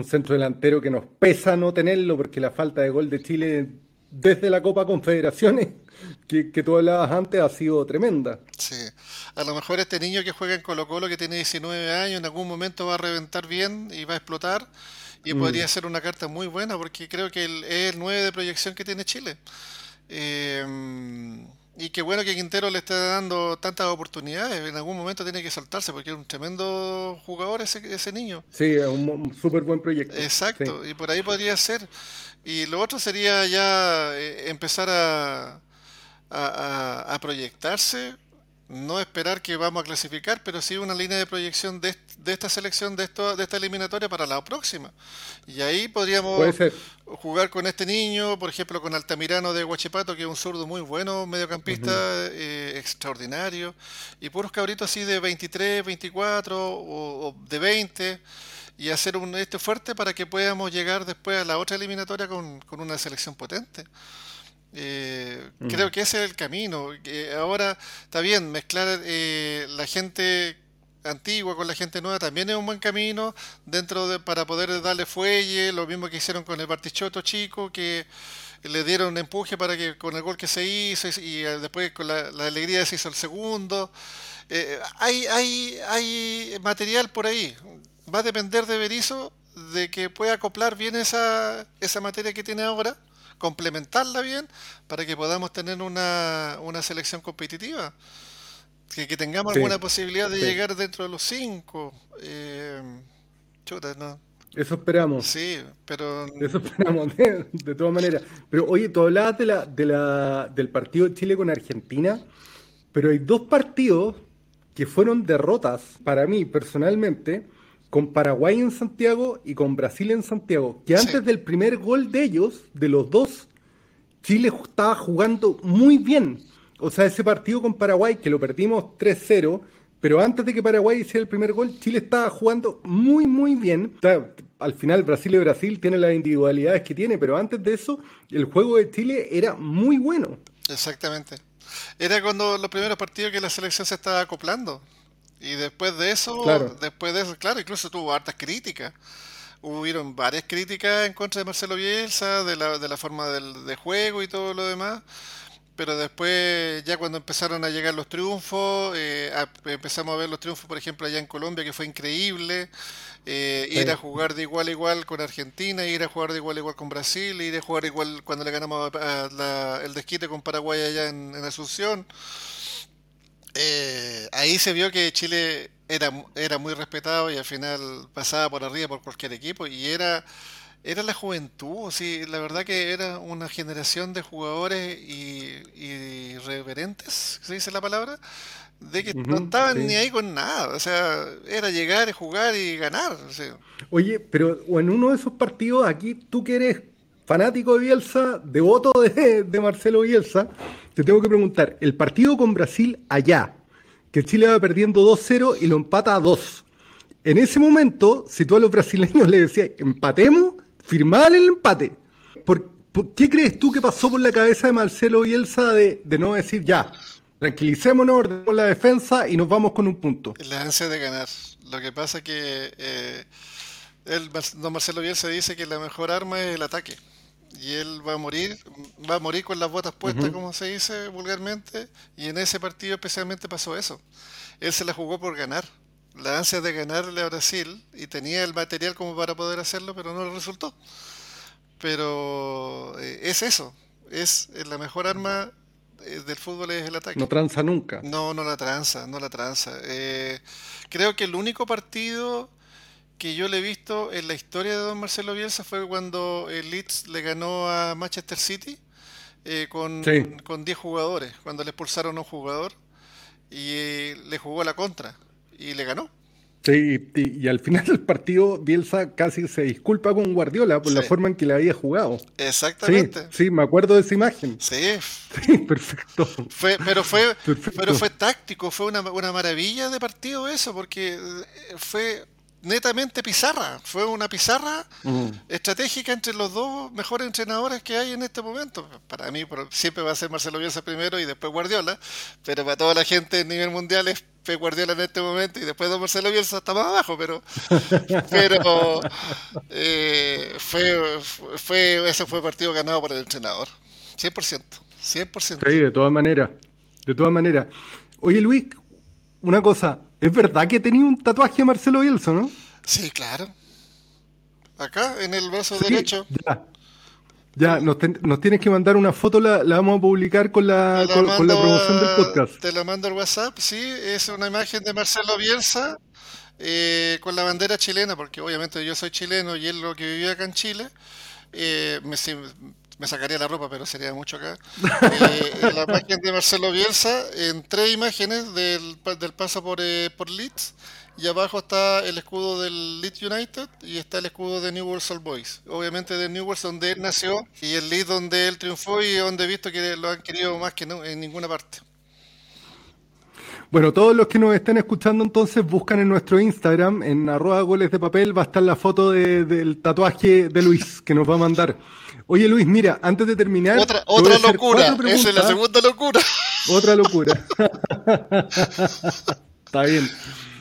centro delantero que nos pesa no tenerlo, porque la falta de gol de Chile desde la Copa Confederaciones, que, que tú hablabas antes, ha sido tremenda. Sí, a lo mejor este niño que juega en Colo Colo, que tiene 19 años, en algún momento va a reventar bien y va a explotar. Y mm. podría ser una carta muy buena, porque creo que es el 9 de proyección que tiene Chile. Em, y qué bueno que Quintero le esté dando tantas oportunidades. En algún momento tiene que saltarse porque es un tremendo jugador ese, ese niño. Sí, es un, súper buen proyecto. Exacto, y por ahí podría ser. Y lo otro sería ya eh, empezar a, a, a proyectarse no esperar que vamos a clasificar, pero sí una línea de proyección de, esta selección, de, esto, de esta eliminatoria para la próxima. Y ahí podríamos jugar con este niño, por ejemplo, con Altamirano de Huachipato, que es un zurdo muy bueno, mediocampista eh, extraordinario, y puros cabritos así de 23, 24 o, de 20, y hacer un este fuerte para que podamos llegar después a la otra eliminatoria con, con una selección potente. Eh, mm. Creo que ese es el camino. ahora está bien, mezclar eh, la gente antigua con la gente nueva también es un buen camino dentro de, para poder darle fuelle, lo mismo que hicieron con el Bartichotto chico, que le dieron empuje para que con el gol que se hizo y, eh, después con la, alegría se hizo el segundo. hay, hay, hay material por ahí. Va a depender de Berizzo de que pueda acoplar bien esa, esa materia que tiene ahora complementarla bien para que podamos tener una, una selección competitiva. Que, que tengamos alguna posibilidad de llegar dentro de los cinco. Eh, chuta, no. Eso esperamos. Sí, pero... Eso esperamos, de, todas maneras. Pero oye, tú hablabas de la, de la, del partido de Chile con Argentina, pero hay dos partidos que fueron derrotas para mí personalmente, con Paraguay en Santiago y con Brasil en Santiago, que antes del primer gol de ellos, de los dos, Chile estaba jugando muy bien. O sea, ese partido con Paraguay, que lo perdimos 3-0, pero antes de que Paraguay hiciera el primer gol, Chile estaba jugando muy, muy bien. al final, Brasil y Brasil tienen las individualidades que tiene, pero antes de eso, el juego de Chile era muy bueno. Exactamente. Era cuando los primeros partidos que la selección se estaba acoplando. Y después de eso, después de eso, claro, incluso tuvo hartas críticas. Hubieron varias críticas en contra de Marcelo Bielsa, de la, de la forma del, de juego y todo lo demás. Pero después, ya cuando empezaron a llegar los triunfos, eh, empezamos a ver los triunfos, por ejemplo, allá en Colombia, que fue increíble. Eh, ir a jugar de igual a igual con Argentina, ir a jugar de igual a igual con Brasil, ir a jugar igual cuando le ganamos el desquite con Paraguay allá en Asunción. Eh, ahí se vio que Chile era, era muy respetado y al final pasaba por arriba por cualquier equipo y era, era la juventud, sí, la verdad que era una generación de jugadores y, y reverentes, ¿se dice la palabra? De que no estaban ni ahí con nada, o sea, era llegar, jugar y ganar. Oye, pero en uno de esos partidos, aquí tú que eres fanático de Bielsa, devoto de, de Marcelo Bielsa, te tengo que preguntar, el partido con Brasil allá, que Chile va perdiendo 2-0 y lo empata a 2. En ese momento, si tú los brasileños le decías, empatemos, firmar el empate. ¿Por, qué crees tú que pasó por la cabeza de Marcelo Bielsa de, no decir ya? Tranquilicémonos, ordenemos la defensa y nos vamos con un punto. La ansia de ganar. Lo que pasa que eh, el, don Marcelo Bielsa dice que la mejor arma es el ataque. Y él va a morir, va a morir con las botas puestas, como se dice vulgarmente. Y en ese partido especialmente pasó eso. Él se la jugó por ganar. La ansia de ganarle a Brasil y tenía el material como para poder hacerlo, pero no le resultó. Pero eh, es eso. Es la mejor arma eh, del fútbol es el ataque. No tranza nunca. No, no la tranza, no la tranza. Eh, creo que el único partido que yo le he visto en la historia de don Marcelo Bielsa fue cuando el Leeds le ganó a Manchester City eh, con, con 10 jugadores, cuando le expulsaron a un jugador y le jugó a la contra y le ganó. Sí, y, al final del partido Bielsa casi se disculpa con Guardiola por la forma en que le había jugado. Exactamente. Sí, me acuerdo de esa imagen. Sí. Sí, perfecto. Fue, pero fue, pero fue táctico, fue una, una maravilla de partido eso, porque eh, fue netamente pizarra. Fue una pizarra mm. estratégica entre los dos mejores entrenadores que hay en este momento. Para mí siempre va a ser Marcelo Bielsa primero y después Guardiola, pero para toda la gente a nivel mundial es Pep Guardiola en este momento y después de Marcelo Bielsa está más abajo, pero pero eh, fue, fue ese fue partido ganado por el entrenador. 100%, 100%. Sí, de todas maneras. De todas maneras. Oye, Luis, una cosa, ¿Es verdad que tenía un tatuaje Marcelo Bielsa, no? Sí, claro. Acá, en el brazo derecho. Ya, ya nos, tienes que mandar una foto, la, vamos a publicar con la, con, la promoción del podcast. Te la mando al WhatsApp, sí, es una imagen de Marcelo Bielsa eh, con la bandera chilena, porque obviamente yo soy chileno y él lo que vivía acá en Chile. Eh, me, me sacaría la ropa, pero sería mucho acá. Eh, la imagen de Marcelo Bielsa, en tres imágenes del, del paso por, eh, por Leeds, y abajo está el escudo del Leeds United y está el escudo de Newell's Old Boys. Obviamente de Newell's donde él nació y el Leeds donde él triunfó y donde he visto que lo han querido más que en ninguna parte. Bueno, todos los que nos estén escuchando entonces buscan en nuestro Instagram, en arroba goles de papel, va a estar la foto del tatuaje de Luis que nos va a mandar. Oye Luis, mira, antes de terminar... Otra, otra locura, esa es la segunda locura. Otra locura. Está bien.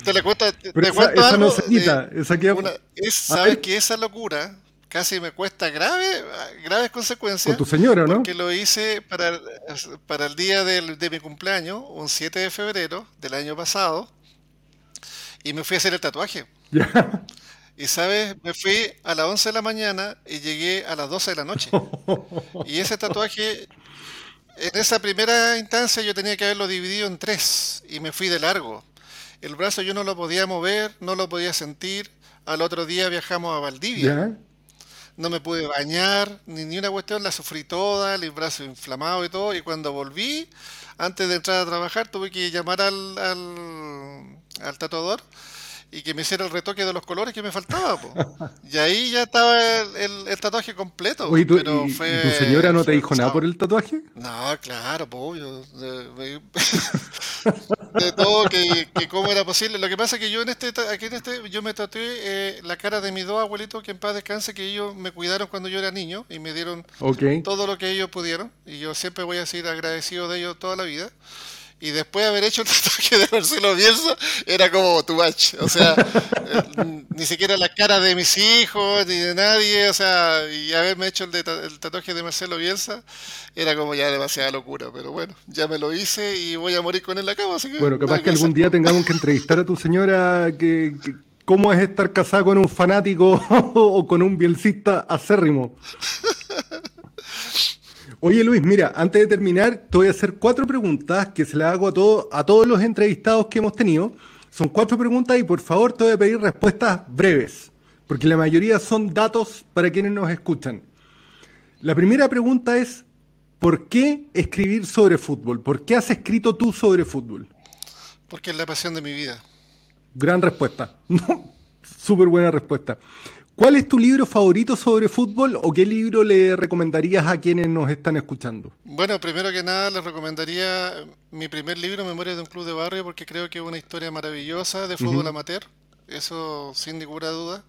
Te la cuento, te, esa, esa no se quita. esa queda... ¿Sabes que esa locura casi me cuesta grave, graves consecuencias? Con tu señora, ¿no? Porque lo hice para, para el día del, de mi cumpleaños, un 7 de febrero del año pasado, y me fui a hacer el tatuaje. Ya. Y sabes, me fui a las 11 de la mañana y llegué a las 12 de la noche. Y ese tatuaje, en esa primera instancia yo tenía que haberlo dividido en tres y me fui de largo. El brazo yo no lo podía mover, no lo podía sentir. Al otro día viajamos a Valdivia. No me pude bañar, ni, ni una cuestión, la sufrí toda, el brazo inflamado y todo. Y cuando volví, antes de entrar a trabajar, tuve que llamar al, al, al tatuador y que me hiciera el retoque de los colores que me faltaba. Y ahí ya estaba el, tatuaje completo. Oye, ¿tú, pero tu señora no te dijo nada por el tatuaje? No, claro, pues, de, de, todo, que, que, cómo era posible. Lo que pasa es que yo en este, aquí en este, yo me tatué eh, la cara de mis dos abuelitos que en paz descanse, que ellos me cuidaron cuando yo era niño y me dieron todo lo que ellos pudieron. Y yo siempre voy a ser agradecido de ellos toda la vida y después de haber hecho el tatuaje de Marcelo Bielsa, era como tu match. O sea, ni siquiera la cara de mis hijos, ni de nadie, o sea, y haberme hecho el, tatuaje de Marcelo Bielsa, era como ya demasiada locura. Pero bueno, ya me lo hice y voy a morir con él en la cama. Así que bueno, capaz que, algún día tengamos que entrevistar a tu señora que, cómo es estar casada con un fanático o con un bielcista acérrimo. Oye Luis, mira, antes de terminar, te voy a hacer cuatro preguntas que se las hago a, todo, a todos los entrevistados que hemos tenido. Son cuatro preguntas y por favor te voy a pedir respuestas breves, porque la mayoría son datos para quienes nos escuchan. La primera pregunta es, ¿por qué escribir sobre fútbol? ¿Por qué has escrito tú sobre fútbol? Porque es la pasión de mi vida. Gran respuesta. Súper buena respuesta. ¿Cuál es tu libro favorito sobre fútbol o qué libro le recomendarías a quienes nos están escuchando? Bueno, primero que nada les recomendaría mi primer libro, Memorias de un Club de Barrio, porque creo que es una historia maravillosa de fútbol amateur, eso sin ninguna duda.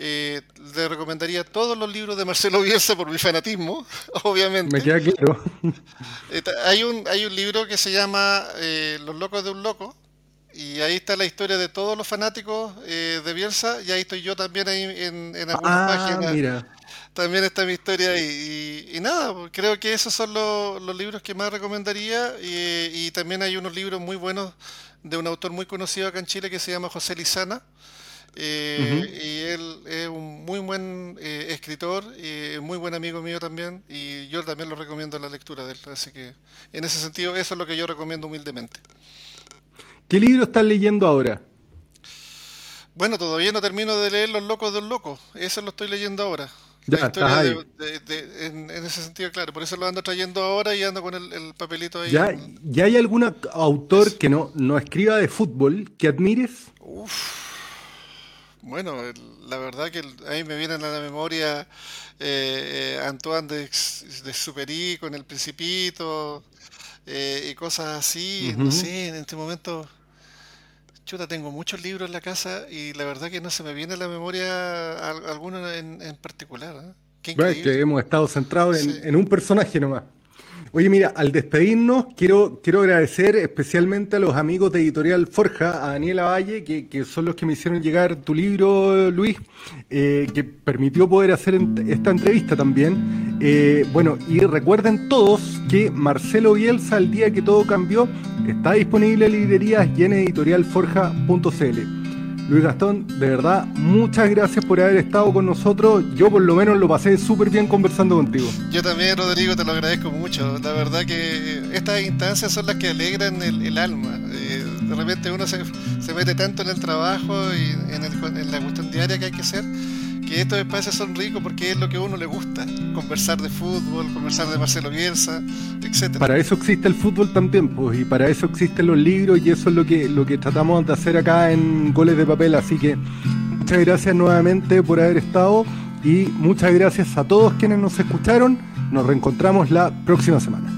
Eh, le recomendaría todos los libros de Marcelo Bielsa por mi fanatismo, obviamente. Me queda claro. Hay, un, hay un libro que se llama eh, Los locos de un loco, y ahí está la historia de todos los fanáticos de Bielsa, y ahí estoy yo también ahí en, en algunas ah, páginas. Mira. También está mi historia y, y, nada, pues, creo que esos son los, los libros que más recomendaría y, y también hay unos libros muy buenos de un autor muy conocido acá en Chile que se llama José Lizana eh, y él es un muy buen eh, escritor, y muy buen amigo mío también, y yo también lo recomiendo la lectura de él. Así que en ese sentido, eso es lo que yo recomiendo humildemente. ¿Qué libro estás leyendo ahora? Bueno, todavía no termino de leer Los Locos de un Loco, eso lo estoy leyendo ahora. Ya, en, ese sentido, claro, por eso lo ando trayendo ahora y ando con el, papelito ahí. ¿Ya, ¿Ya, hay algún autor que no, no escriba de fútbol que admires? Uf. Bueno, la verdad que a mí me vienen a la memoria eh, eh, Antoine de, de Superi con El Principito eh, y cosas así. No sé, en este momento, chuta, tengo muchos libros en la casa y la verdad que no se me viene a la memoria alguno en, particular. Qué que hemos estado centrados en, en un personaje nomás. Oye, mira, al despedirnos, quiero, quiero agradecer especialmente a los amigos de Editorial Forja, a Daniela Valle, que, son los que me hicieron llegar tu libro, Luis, eh, que permitió poder hacer esta entrevista también. Eh, bueno, y recuerden todos que Marcelo Bielsa, el día que todo cambió, está disponible en librerías y en editorialforja.cl. Luis Gastón, de verdad, muchas gracias por haber estado con nosotros. Yo por lo menos lo pasé súper bien conversando contigo. Yo también, Rodrigo, te lo agradezco mucho. La verdad que estas instancias son las que alegran el, alma. Eh, de repente uno se, mete tanto en el trabajo y en, en la cuestión diaria que hay que hacer que estos espacios son ricos porque es lo que a uno le gusta, conversar de fútbol, conversar de Marcelo Bielsa, etcétera. Para eso existe el fútbol también, pues, y para eso existen los libros y eso es lo que, lo que tratamos de hacer acá en Goles de Papel, así que muchas gracias nuevamente por haber estado y muchas gracias a todos quienes nos escucharon. Nos reencontramos la próxima semana.